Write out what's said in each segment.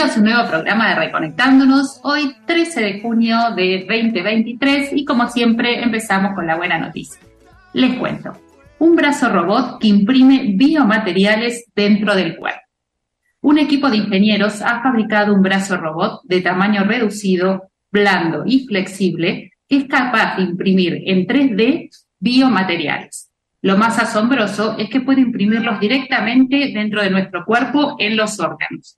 a un nuevo programa de Reconectándonos. Hoy 13 de junio de 2023 y como siempre empezamos con la buena noticia. Les cuento, un brazo robot que imprime biomateriales dentro del cuerpo. Un equipo de ingenieros ha fabricado un brazo robot de tamaño reducido, blando y flexible que es capaz de imprimir en 3D biomateriales. Lo más asombroso es que puede imprimirlos directamente dentro de nuestro cuerpo en los órganos.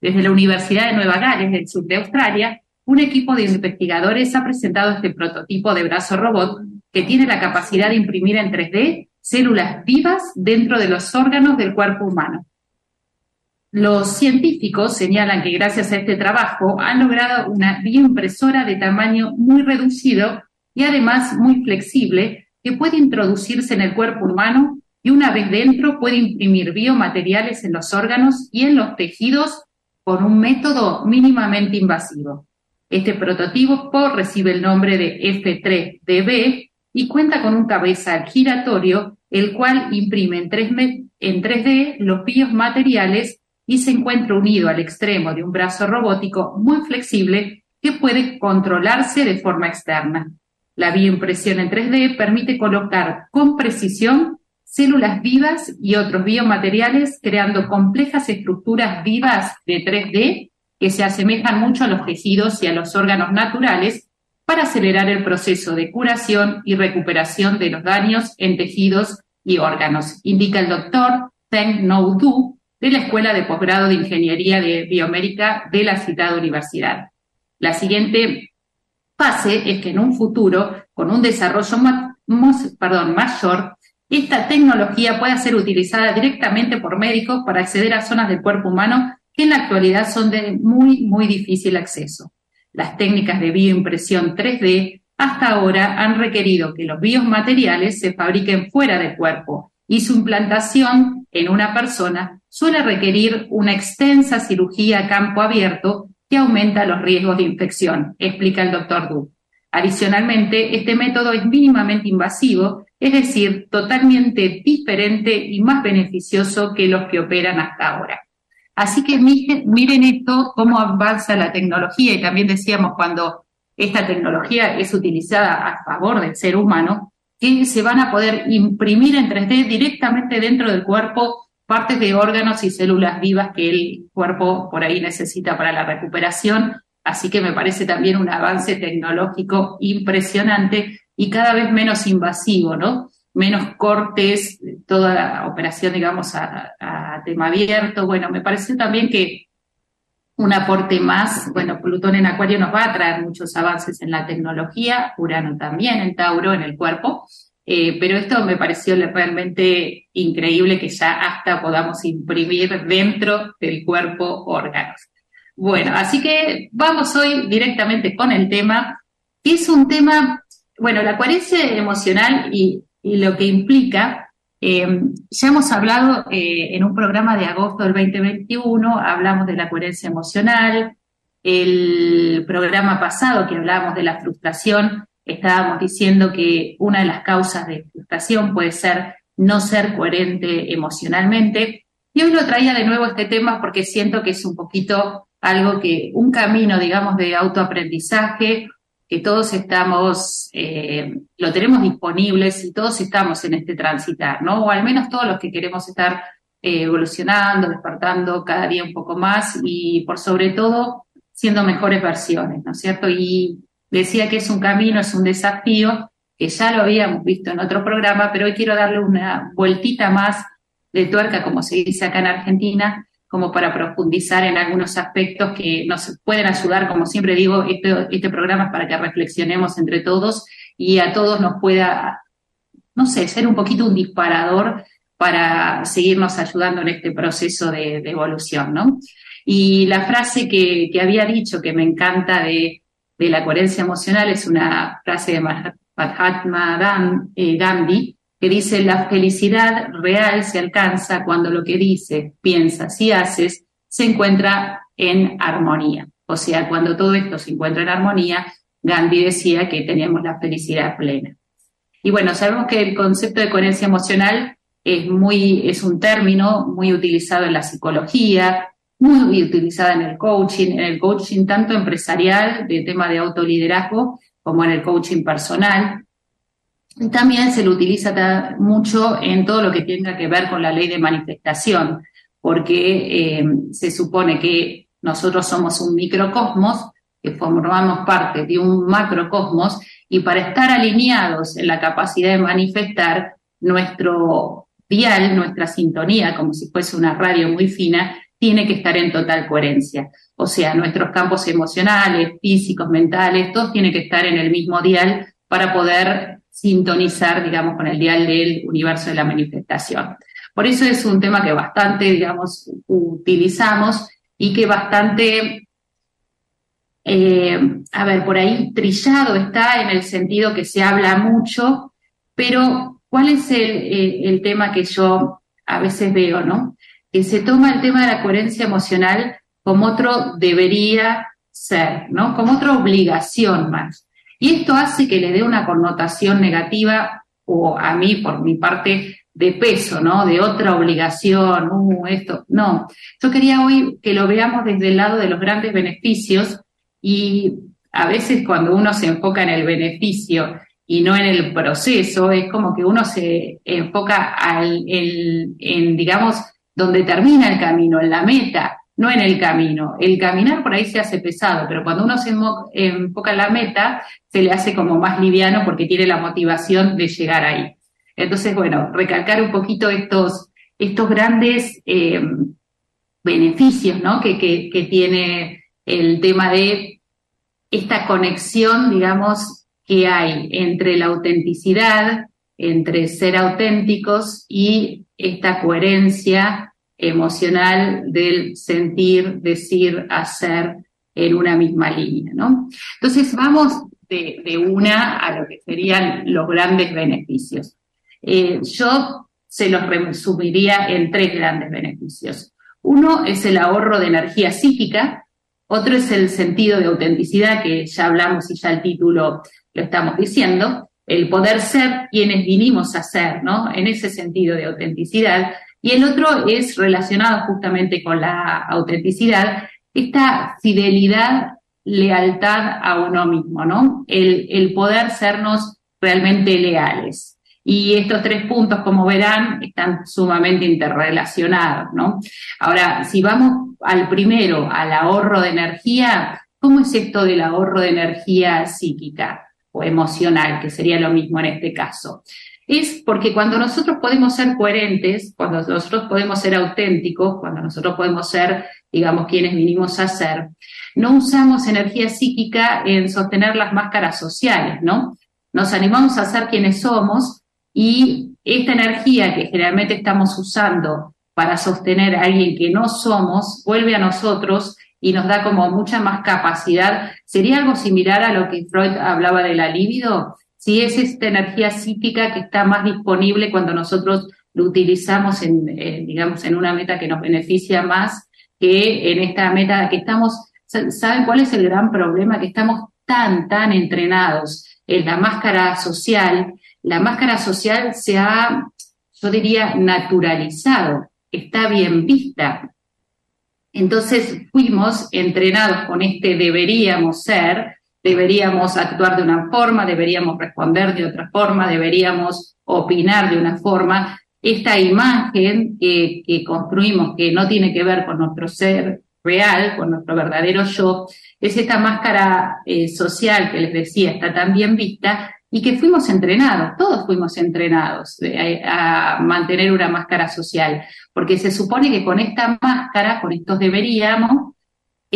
Desde la Universidad de Nueva Gales, del sur de Australia, un equipo de investigadores ha presentado este prototipo de brazo robot que tiene la capacidad de imprimir en 3D células vivas dentro de los órganos del cuerpo humano. Los científicos señalan que gracias a este trabajo han logrado una bioimpresora de tamaño muy reducido y además muy flexible que puede introducirse en el cuerpo humano y una vez dentro puede imprimir biomateriales en los órganos y en los tejidos con un método mínimamente invasivo. Este prototipo recibe el nombre de F3DB y cuenta con un cabezal giratorio, el cual imprime en 3D, en 3D los biomateriales y se encuentra unido al extremo de un brazo robótico muy flexible que puede controlarse de forma externa. La bioimpresión en 3D permite colocar con precisión células vivas y otros biomateriales, creando complejas estructuras vivas de 3D que se asemejan mucho a los tejidos y a los órganos naturales para acelerar el proceso de curación y recuperación de los daños en tejidos y órganos, indica el doctor Zheng Nou de la Escuela de Posgrado de Ingeniería de Biomédica de la citada universidad. La siguiente fase es que en un futuro, con un desarrollo perdón, mayor, esta tecnología pueda ser utilizada directamente por médicos para acceder a zonas del cuerpo humano que en la actualidad son de muy, muy difícil acceso. Las técnicas de bioimpresión 3D hasta ahora han requerido que los biomateriales se fabriquen fuera del cuerpo y su implantación en una persona suele requerir una extensa cirugía a campo abierto que aumenta los riesgos de infección, explica el doctor Du. Adicionalmente, este método es mínimamente invasivo, es decir, totalmente diferente y más beneficioso que los que operan hasta ahora. Así que miren esto, cómo avanza la tecnología y también decíamos cuando esta tecnología es utilizada a favor del ser humano, que se van a poder imprimir en 3D directamente dentro del cuerpo partes de órganos y células vivas que el cuerpo por ahí necesita para la recuperación. Así que me parece también un avance tecnológico impresionante y cada vez menos invasivo, ¿no? Menos cortes, toda operación, digamos, a, tema abierto. Bueno, me pareció también que un aporte más, bueno, Plutón en Acuario nos va a traer muchos avances en la tecnología, Urano también en Tauro, en el cuerpo, eh, pero esto me pareció realmente increíble que ya hasta podamos imprimir dentro del cuerpo órganos. Bueno, así que vamos hoy directamente con el tema, que es un tema, bueno, la coherencia emocional y, lo que implica. Eh, ya hemos hablado eh, en un programa de agosto del 2021, hablamos de la coherencia emocional, el programa pasado que hablábamos de la frustración estábamos diciendo que una de las causas de frustración puede ser no ser coherente emocionalmente. Y hoy lo traía de nuevo este tema porque siento que es un poquito algo que, un camino, digamos, de autoaprendizaje, que todos estamos, eh, lo tenemos disponibles y todos estamos en este transitar, ¿no? O al menos todos los que queremos estar eh, evolucionando, despertando cada día un poco más y por sobre todo siendo mejores versiones, ¿no es cierto? Y decía que es un camino, es un desafío, que ya lo habíamos visto en otro programa, pero hoy quiero darle una vueltita más de tuerca, como se dice acá en Argentina, como para profundizar en algunos aspectos que nos pueden ayudar, como siempre digo, este, este programa es para que reflexionemos entre todos y a todos nos pueda, no sé, ser un poquito un disparador para seguirnos ayudando en este proceso de, evolución, ¿no? Y la frase que, había dicho, que me encanta de, la coherencia emocional, es una frase de Mahatma eh, Gandhi, que dice, la felicidad real se alcanza cuando lo que dices, piensas y haces se encuentra en armonía. O sea, cuando todo esto se encuentra en armonía, Gandhi decía que tenemos la felicidad plena. Y bueno, sabemos que el concepto de coherencia emocional es muy, es un término muy utilizado en la psicología, muy utilizado en el coaching, en el coaching tanto empresarial, de tema de autoliderazgo, como en el coaching personal. También se lo utiliza mucho en todo lo que tenga que ver con la ley de manifestación, porque eh, se supone que nosotros somos un microcosmos, que formamos parte de un macrocosmos, y para estar alineados en la capacidad de manifestar, nuestro dial, nuestra sintonía, como si fuese una radio muy fina, tiene que estar en total coherencia. O sea, nuestros campos emocionales, físicos, mentales, todos tienen que estar en el mismo dial para poder sintonizar, digamos, con el dial del universo de la manifestación. Por eso es un tema que bastante, digamos, utilizamos y que bastante, eh, a ver, por ahí trillado está en el sentido que se habla mucho, pero ¿cuál es el, el tema que yo a veces veo, no? Que se toma el tema de la coherencia emocional como otro debería ser, ¿no? Como otra obligación más. Y esto hace que le dé una connotación negativa, o a mí, por mi parte, de peso, ¿no? De otra obligación, uh, esto. No, yo quería hoy que lo veamos desde el lado de los grandes beneficios y a veces cuando uno se enfoca en el beneficio y no en el proceso, es como que uno se enfoca al, en, digamos, donde termina el camino, en la meta, no en el camino. El caminar por ahí se hace pesado, pero cuando uno se enfoca en la meta, se le hace como más liviano porque tiene la motivación de llegar ahí. Entonces, bueno, recalcar un poquito estos, estos grandes eh, beneficios ¿no? que, que, tiene el tema de esta conexión, digamos, que hay entre la autenticidad, entre ser auténticos y esta coherencia emocional del sentir, decir, hacer en una misma línea, ¿no? Entonces vamos de, una a lo que serían los grandes beneficios. Eh, yo se los resumiría en tres grandes beneficios. Uno es el ahorro de energía psíquica, otro es el sentido de autenticidad, que ya hablamos y ya el título lo estamos diciendo, el poder ser quienes vinimos a ser, ¿no? En ese sentido de autenticidad. Y el otro es relacionado justamente con la autenticidad, esta fidelidad, lealtad a uno mismo, ¿no? El, poder sernos realmente leales. Y estos tres puntos, como verán, están sumamente interrelacionados, ¿no? Ahora, si vamos al primero, al ahorro de energía, ¿cómo es esto del ahorro de energía psíquica o emocional, que sería lo mismo en este caso? Es porque cuando nosotros podemos ser coherentes, cuando nosotros podemos ser auténticos, cuando nosotros podemos ser, digamos, quienes vinimos a ser, no usamos energía psíquica en sostener las máscaras sociales, ¿no? Nos animamos a ser quienes somos y esta energía que generalmente estamos usando para sostener a alguien que no somos, vuelve a nosotros y nos da como mucha más capacidad. ¿Sería algo similar a lo que Freud hablaba de la libido? Si es esta energía psíquica que está más disponible cuando nosotros lo utilizamos en, digamos, en una meta que nos beneficia más que en esta meta que estamos, ¿saben cuál es el gran problema? Que estamos tan, tan entrenados en la máscara social la máscara social se ha, yo diría, naturalizado, está bien vista. Entonces fuimos entrenados con este deberíamos ser, deberíamos actuar de una forma, deberíamos responder de otra forma, deberíamos opinar de una forma. Esta imagen que, construimos, que no tiene que ver con nuestro ser real, con nuestro verdadero yo, es esta máscara eh, social que les decía, está tan bien vista, y que fuimos entrenados, todos fuimos entrenados eh, a, mantener una máscara social, porque se supone que con esta máscara, con estos deberíamos,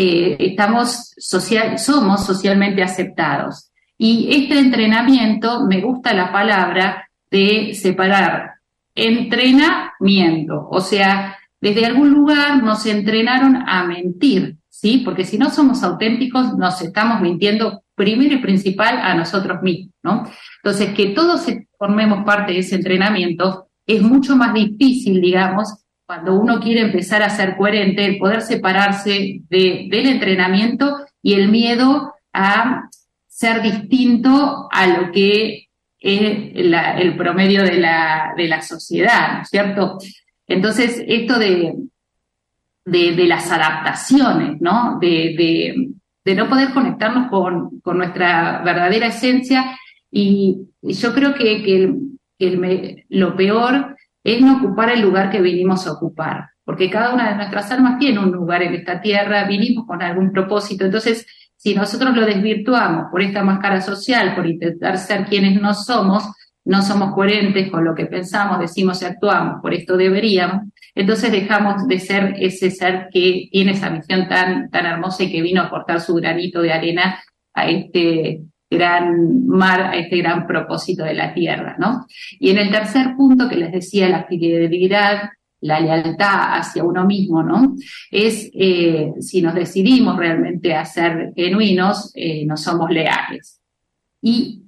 eh, estamos social, somos socialmente aceptados. Y este entrenamiento, me gusta la palabra de separar entrenamiento, o sea, desde algún lugar nos entrenaron a mentir, ¿sí? Porque si no somos auténticos, nos estamos mintiendo primero y principal a nosotros mismos, ¿no? Entonces, que todos formemos parte de ese entrenamiento es mucho más difícil, digamos, cuando uno quiere empezar a ser coherente, el poder separarse del entrenamiento y el miedo a ser distinto a lo que es el promedio de la, de la sociedad, ¿no es cierto? Entonces, esto de, de, las adaptaciones, ¿no? De, de, no poder conectarnos con, con, nuestra verdadera esencia y, yo creo que, que lo peor es no ocupar el lugar que vinimos a ocupar, porque cada una de nuestras almas tiene un lugar en esta tierra, vinimos con algún propósito, entonces si nosotros lo desvirtuamos por esta máscara social, por intentar ser quienes no somos, no somos coherentes con lo que pensamos, decimos y actuamos, por esto deberíamos, entonces dejamos de ser ese ser que tiene esa misión tan, tan hermosa y que vino a aportar su granito de arena a este gran mar, a este gran propósito de la tierra, ¿no? Y en el tercer punto que les decía, la fidelidad, la lealtad hacia uno mismo, ¿no? Es eh, si nos decidimos realmente a ser genuinos, eh, no somos leales. ¿Y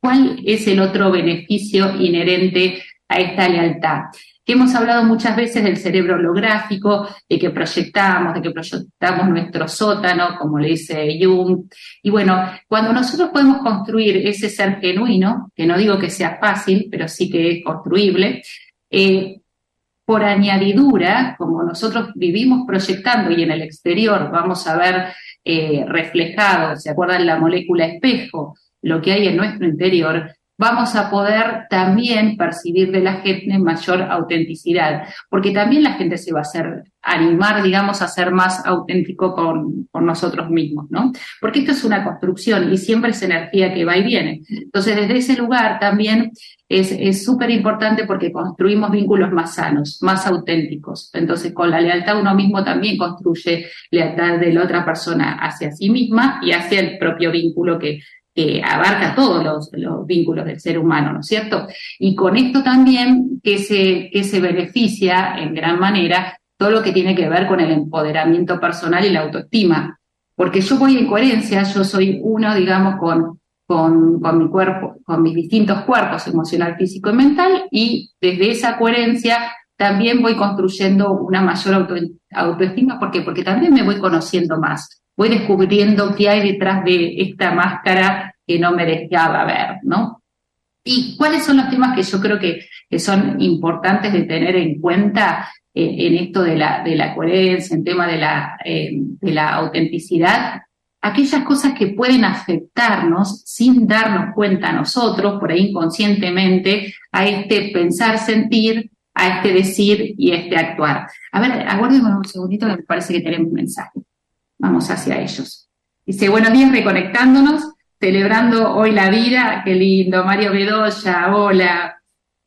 cuál es el otro beneficio inherente a esta lealtad? Hemos hablado muchas veces del cerebro holográfico, de que proyectamos, de que proyectamos nuestro sótano, como le dice Jung. Y bueno, cuando nosotros podemos construir ese ser genuino, que no digo que sea fácil, pero sí que es construible, eh, por añadidura, como nosotros vivimos proyectando y en el exterior vamos a ver eh, reflejado, ¿se acuerdan la molécula espejo? Lo que hay en nuestro interior, vamos a poder también percibir de la gente mayor autenticidad, porque también la gente se va a hacer animar, digamos, a ser más auténtico con, con nosotros mismos, ¿no? Porque esto es una construcción y siempre es energía que va y viene. Entonces, desde ese lugar también es súper importante porque construimos vínculos más sanos, más auténticos. Entonces, con la lealtad uno mismo también construye lealtad de la otra persona hacia sí misma y hacia el propio vínculo que, que abarca todos los, vínculos del ser humano, ¿no es cierto? Y con esto también que se, que se beneficia en gran manera todo lo que tiene que ver con el empoderamiento personal y la autoestima. Porque yo voy en coherencia, yo soy uno, digamos, con, con, con mi cuerpo, con mis distintos cuerpos, emocional, físico y mental, y desde esa coherencia también voy construyendo una mayor autoestima. ¿Por qué? Porque también me voy conociendo más voy descubriendo qué hay detrás de esta máscara que no me dejaba ver, ¿no? Y cuáles son los temas que yo creo que, son importantes de tener en cuenta eh, en esto de la, de la coherencia, en tema de la, eh, de la autenticidad, aquellas cosas que pueden afectarnos sin darnos cuenta a nosotros, por ahí inconscientemente, a este pensar, sentir, a este decir y a este actuar. A ver, aguárdenme un segundito que me parece que tenemos un mensaje. Vamos hacia ellos. Dice, buenos días, reconectándonos, celebrando hoy la vida. Qué lindo. Mario Bedoya, hola.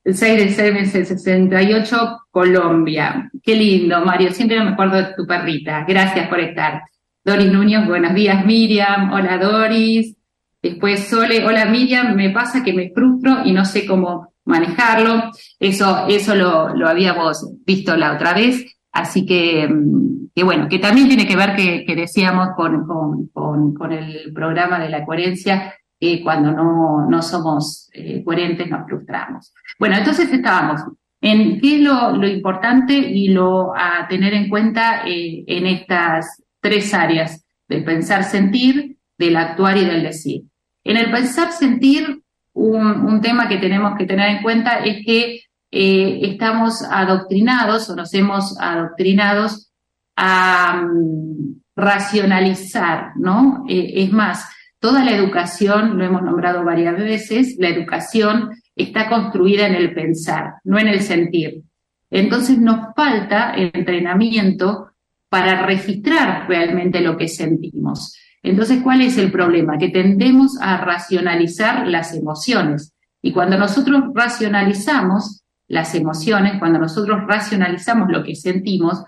El 6 de 68, Colombia. Qué lindo, Mario. Siempre me acuerdo de tu perrita. Gracias por estar. Doris Núñez, buenos días, Miriam. Hola, Doris. Después Sole, hola, Miriam. Me pasa que me frustro y no sé cómo manejarlo. Eso, eso lo, lo habíamos visto la otra vez. Así que, mm, que, bueno, que también tiene que ver que, decíamos con, con, con, el programa de la coherencia, que cuando no, no somos eh, coherentes nos frustramos. Bueno, entonces estábamos en qué es lo, lo importante y lo a tener en cuenta eh, en estas tres áreas, del pensar, sentir, del actuar y del decir. En el pensar, sentir, un tema que tenemos que tener en cuenta es que eh, estamos adoctrinados o nos hemos adoctrinados a mm, racionalizar, ¿no? Eh, es más, toda la educación, lo hemos nombrado varias veces, la educación está construida en el pensar, no en el sentir. Entonces nos falta entrenamiento para registrar realmente lo que sentimos. Entonces, ¿cuál es el problema? Que tendemos a racionalizar las emociones. Y cuando nosotros racionalizamos, las emociones, cuando nosotros racionalizamos lo que sentimos,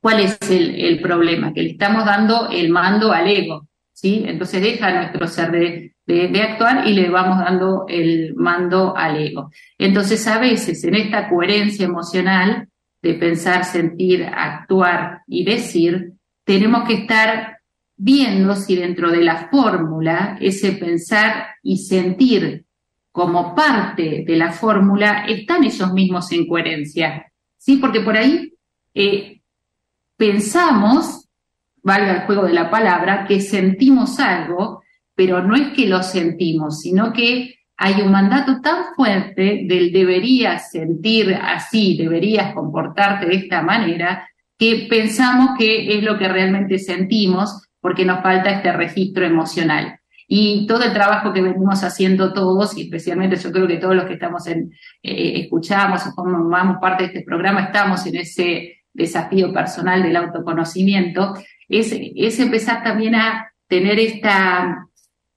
¿cuál es el, problema? Que le estamos dando el mando al ego. ¿sí? Entonces deja nuestro ser de, de, actuar y le vamos dando el mando al ego. Entonces a veces en esta coherencia emocional de pensar, sentir, actuar y decir, tenemos que estar viendo si dentro de la fórmula ese pensar y sentir como parte de la fórmula están ellos mismos en coherencia. ¿Sí? Porque por ahí eh, pensamos, valga el juego de la palabra, que sentimos algo, pero no es que lo sentimos, sino que hay un mandato tan fuerte del deberías sentir así, deberías comportarte de esta manera, que pensamos que es lo que realmente sentimos porque nos falta este registro emocional. Y todo el trabajo que venimos haciendo todos, y especialmente yo creo que todos los que estamos en, eh, escuchamos o formamos parte de este programa, estamos en ese desafío personal del autoconocimiento, es, es empezar también a tener esta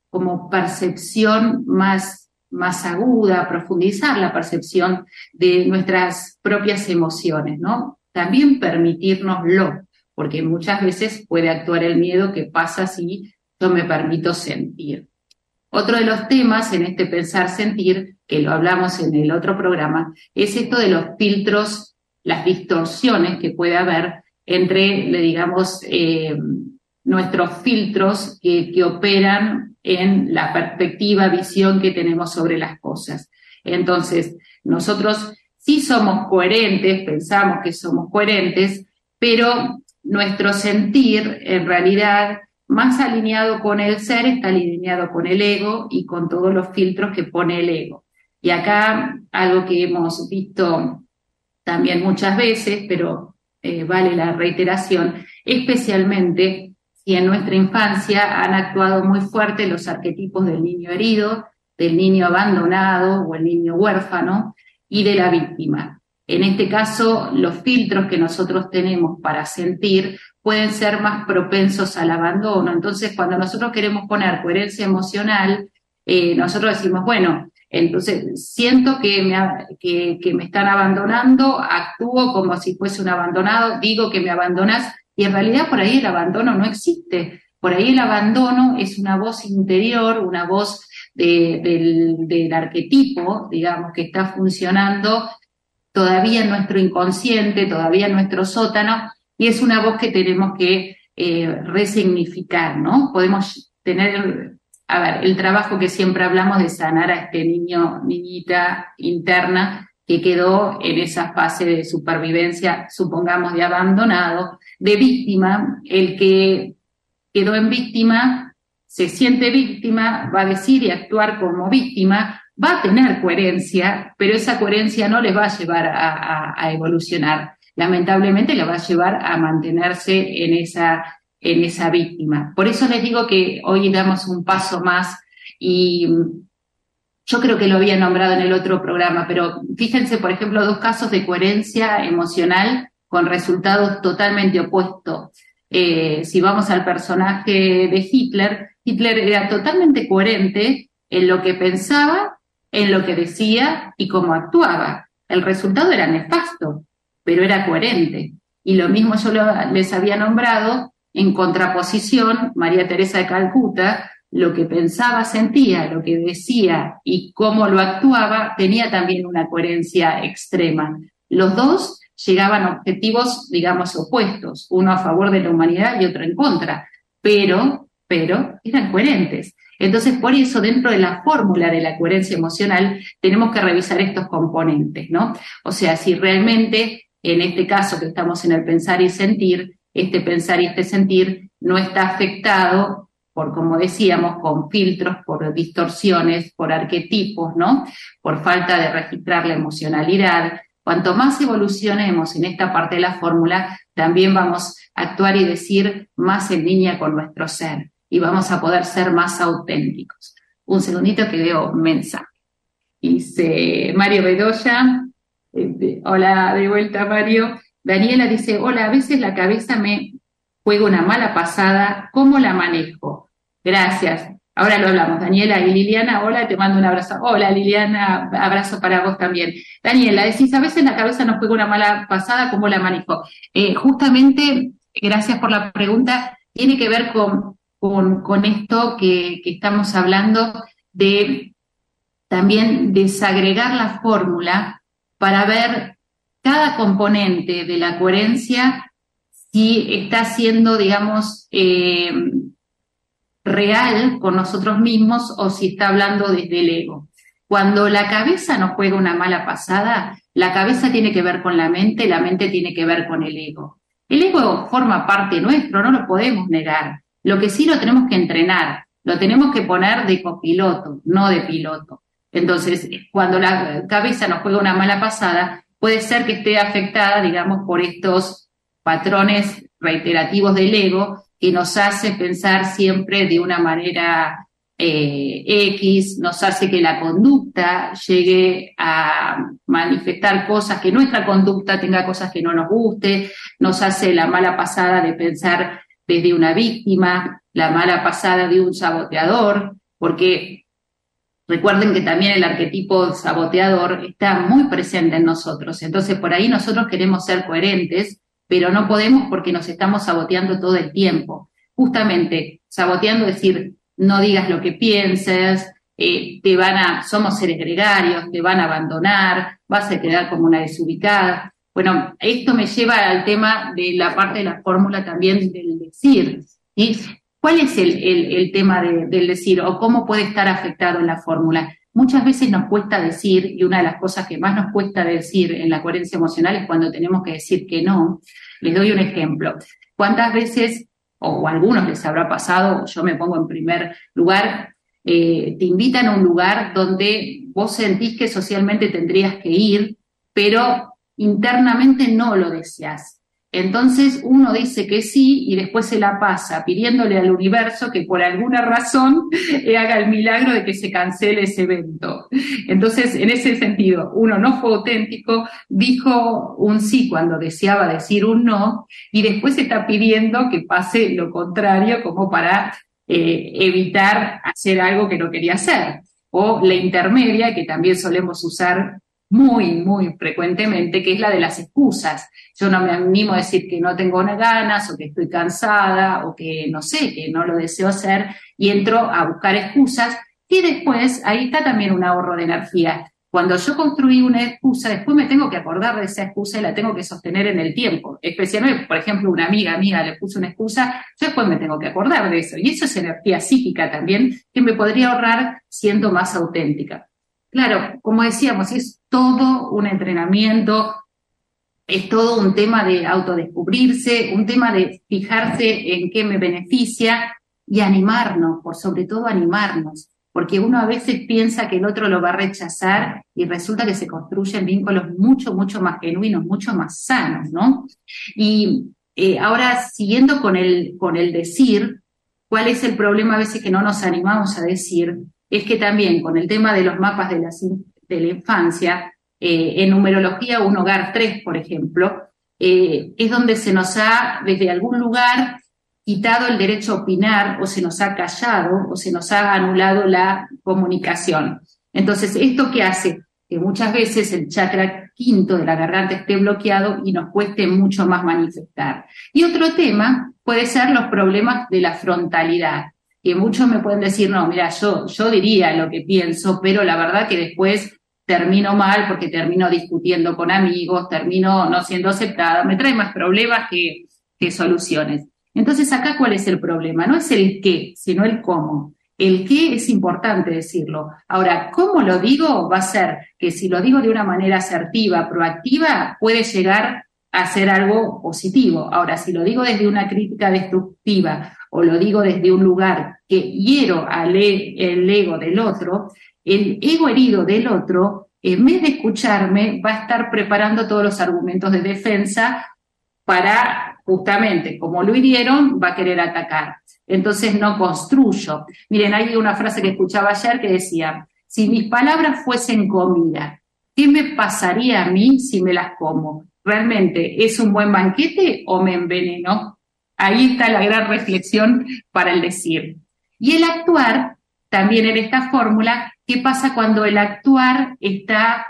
como percepción más, más aguda, profundizar la percepción de nuestras propias emociones, ¿no? También permitirnoslo, porque muchas veces puede actuar el miedo que pasa si me permito sentir. Otro de los temas en este pensar sentir, que lo hablamos en el otro programa, es esto de los filtros, las distorsiones que puede haber entre, digamos, eh, nuestros filtros que, que operan en la perspectiva, visión que tenemos sobre las cosas. Entonces, nosotros sí somos coherentes, pensamos que somos coherentes, pero nuestro sentir en realidad más alineado con el ser está alineado con el ego y con todos los filtros que pone el ego. Y acá algo que hemos visto también muchas veces, pero eh, vale la reiteración, especialmente si en nuestra infancia han actuado muy fuerte los arquetipos del niño herido, del niño abandonado o el niño huérfano y de la víctima. En este caso, los filtros que nosotros tenemos para sentir pueden ser más propensos al abandono. Entonces, cuando nosotros queremos poner coherencia emocional, eh, nosotros decimos, bueno, entonces siento que me, que, me están abandonando, actúo como si fuese un abandonado, digo que me abandonas, y en realidad por ahí el abandono no existe. Por ahí el abandono es una voz interior, una voz del, del arquetipo, digamos, que está funcionando todavía en nuestro inconsciente, todavía en nuestro sótano, y es una voz que tenemos que eh, resignificar, ¿no? Podemos tener, a ver, el trabajo que siempre hablamos de sanar a este niño, niñita interna que quedó en esa fase de supervivencia, supongamos, de abandonado, de víctima, el que quedó en víctima, se siente víctima, va a decir y actuar como víctima, va a tener coherencia, pero esa coherencia no les va a llevar a, evolucionar. Lamentablemente le va a llevar a mantenerse en esa, en esa víctima. Por eso les digo que hoy damos un paso más y yo creo que lo había nombrado en el otro programa, pero fíjense, por ejemplo, dos casos de coherencia emocional con resultados totalmente opuestos. Eh, si vamos al personaje de Hitler, Hitler era totalmente coherente en lo que pensaba en lo que decía y cómo actuaba. El resultado era nefasto, pero era coherente. Y lo mismo yo les había nombrado en contraposición, María Teresa de Calcuta, lo que pensaba, sentía, lo que decía y cómo lo actuaba, tenía también una coherencia extrema. Los dos llegaban a objetivos, digamos, opuestos, uno a favor de la humanidad y otro en contra, pero, pero eran coherentes. Entonces, por eso, dentro de la fórmula de la coherencia emocional, tenemos que revisar estos componentes, ¿no? O sea, si realmente, en este caso que estamos en el pensar y sentir, este pensar y este sentir no está afectado por, como decíamos, con filtros, por distorsiones, por arquetipos, ¿no? Por falta de registrar la emocionalidad. Cuanto más evolucionemos en esta parte de la fórmula, también vamos a actuar y decir más en línea con nuestro ser y vamos a poder ser más auténticos. Un segundito que veo mensaje. Dice Mario Bedoya, eh, hola de vuelta Mario. Daniela dice, hola, a veces la cabeza me juega una mala pasada, ¿cómo la manejo? Gracias. Ahora lo hablamos. Daniela y Liliana, hola, te mando un abrazo. Hola Liliana, abrazo para vos también. Daniela, decís, a veces la cabeza nos juega una mala pasada, ¿cómo la manejo? Eh, justamente, gracias por la pregunta, tiene que ver con con, esto que estamos hablando de también desagregar la fórmula para ver cada componente de la coherencia si está siendo, digamos, eh, real con nosotros mismos o si está hablando desde el ego. Cuando la cabeza nos juega una mala pasada, la cabeza tiene que ver con la mente, la mente tiene que ver con el ego. El ego forma parte nuestro, no lo podemos negar. Lo que sí lo tenemos que entrenar, lo tenemos que poner de copiloto, no de piloto. Entonces, cuando la cabeza nos juega una mala pasada, puede ser que esté afectada, digamos, por estos patrones reiterativos del ego que nos hace pensar siempre de una manera eh, X, nos hace que la conducta llegue a manifestar cosas, que nuestra conducta tenga cosas que no nos guste, nos hace la mala pasada de pensar desde una víctima, la mala pasada de un saboteador, porque recuerden que también el arquetipo saboteador está muy presente en nosotros, entonces por ahí nosotros queremos ser coherentes pero no podemos porque nos estamos saboteando todo el tiempo. Justamente, saboteando decir, no digas lo que pienses, eh, te van a, somos seres gregarios, te van a abandonar, vas a quedar como una desubicada. Bueno, esto me lleva al tema de la parte de la fórmula también del decir. ¿Cuál es el, el, tema del decir o cómo puede estar afectado en la fórmula? Muchas veces nos cuesta decir, y una de las cosas que más nos cuesta decir en la coherencia emocional es cuando tenemos que decir que no. Les doy un ejemplo. ¿Cuántas veces, o algunos les habrá pasado, yo me pongo en primer lugar, eh, te invitan a un lugar donde vos sentís que socialmente tendrías que ir, pero internamente no lo deseas. Entonces uno dice que sí y después se la pasa pidiéndole al universo que por alguna razón haga el milagro de que se cancele ese evento. Entonces, en ese sentido, uno no fue auténtico, dijo un sí cuando deseaba decir un no y después está pidiendo que pase lo contrario como para eh, evitar hacer algo que no quería hacer. O la intermedia, que también solemos usar muy, muy frecuentemente, que es la de las excusas. Yo no me animo a decir que no tengo ganas o que estoy cansada o que no sé, que no lo deseo hacer y entro a buscar excusas y después ahí está también un ahorro de energía. Cuando yo construí una excusa, después me tengo que acordar de esa excusa y la tengo que sostener en el tiempo. Especialmente, por ejemplo, una amiga mía le puso una excusa, yo después me tengo que acordar de eso. Y eso es energía psíquica también que me podría ahorrar siendo más auténtica. Claro, como decíamos, es todo un entrenamiento, es todo un tema de autodescubrirse, un tema de fijarse en qué me beneficia y animarnos, por sobre todo animarnos, porque uno a veces piensa que el otro lo va a rechazar y resulta que se construyen vínculos mucho, mucho más genuinos, mucho más sanos, ¿no? Y eh, ahora, siguiendo con el, con el decir, ¿cuál es el problema a veces que no nos animamos a decir? Es que también con el tema de los mapas de la, infancia, eh, en numerología un hogar 3, por ejemplo, eh, es donde se nos ha desde algún lugar quitado el derecho a opinar o se nos ha callado o se nos ha anulado la comunicación. Entonces, ¿esto qué hace? Que muchas veces el chakra quinto de la garganta esté bloqueado y nos cueste mucho más manifestar. Y otro tema puede ser los problemas de la frontalidad que muchos me pueden decir, no, mira, yo, yo diría lo que pienso, pero la verdad que después termino mal porque termino discutiendo con amigos, termino no siendo aceptada, me trae más problemas que, que soluciones. Entonces acá, ¿cuál es el problema? No es el qué, sino el cómo. El qué es importante decirlo. Ahora, ¿cómo lo digo? Va a ser que si lo digo de una manera asertiva, proactiva, puede llegar a ser algo positivo. Ahora, si lo digo desde una crítica destructiva o lo digo desde un lugar que hiero al e, el ego del otro, el ego herido del otro, en vez de escucharme, va a estar preparando todos los argumentos de defensa para justamente, como lo hirieron, va a querer atacar. Entonces no construyo. Miren, hay una frase que escuchaba ayer que decía, si mis palabras fuesen comida, ¿qué me pasaría a mí si me las como? ¿Realmente es un buen banquete o me envenenó? Ahí está la gran reflexión para el decir. Y el actuar, también en esta fórmula, ¿qué pasa cuando el actuar está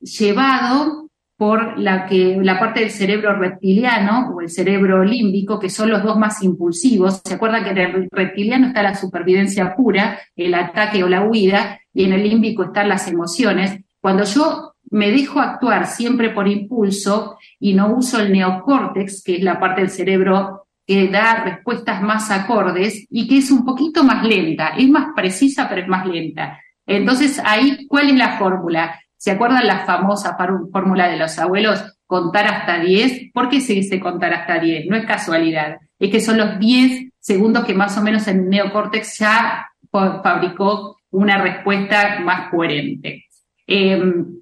llevado por la, que, la parte del cerebro reptiliano o el cerebro límbico, que son los dos más impulsivos. ¿Se acuerdan que en el reptiliano está la supervivencia pura, el ataque o la huida, y en el límbico están las emociones? Cuando yo me dejo actuar siempre por impulso y no uso el neocórtex, que es la parte del cerebro que da respuestas más acordes y que es un poquito más lenta, es más precisa pero es más lenta. Entonces ahí, ¿cuál es la fórmula? ¿Se acuerdan la famosa fórmula de los abuelos? Contar hasta 10. ¿Por qué se dice contar hasta 10? No es casualidad. Es que son los 10 segundos que más o menos el neocórtex ya fabricó una respuesta más coherente. Em,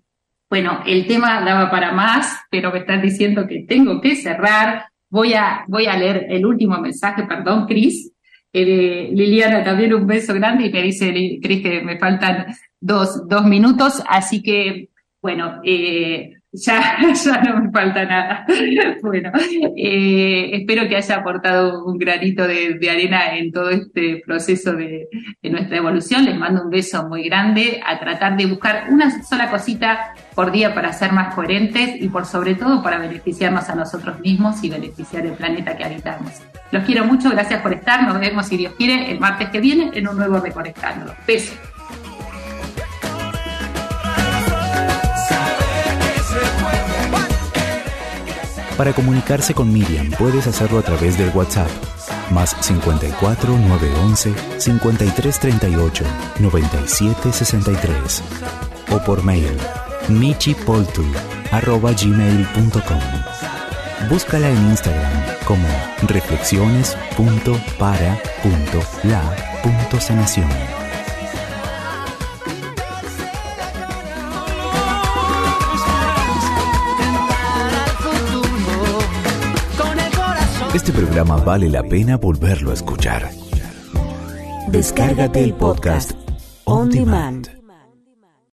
bueno, el tema daba para más, pero me están diciendo que tengo que cerrar. Voy a, voy a leer el último mensaje, perdón, Cris. Eh, Liliana, también un beso grande y me dice, Cris, que me faltan dos, dos minutos, así que, bueno, eh, ya, ya no me falta nada. bueno, eh, espero que haya aportado un granito de, arena en todo este proceso de, nuestra evolución. Les mando un beso muy grande a tratar de buscar una sola cosita por día para ser más coherentes y por sobre todo para beneficiarnos a nosotros mismos y beneficiar el planeta que habitamos. Los quiero mucho, gracias por estar. Nos vemos, si Dios quiere, el martes que viene en un nuevo Reconectándolo. Besos. Para comunicarse con Miriam puedes hacerlo a través del WhatsApp más 54 911 5338 9763 o por mail michipoltu@gmail.com. Búscala en Instagram como reflexiones.para.la.sanación. Este programa vale la pena volverlo a escuchar. Descárgate el podcast On Demand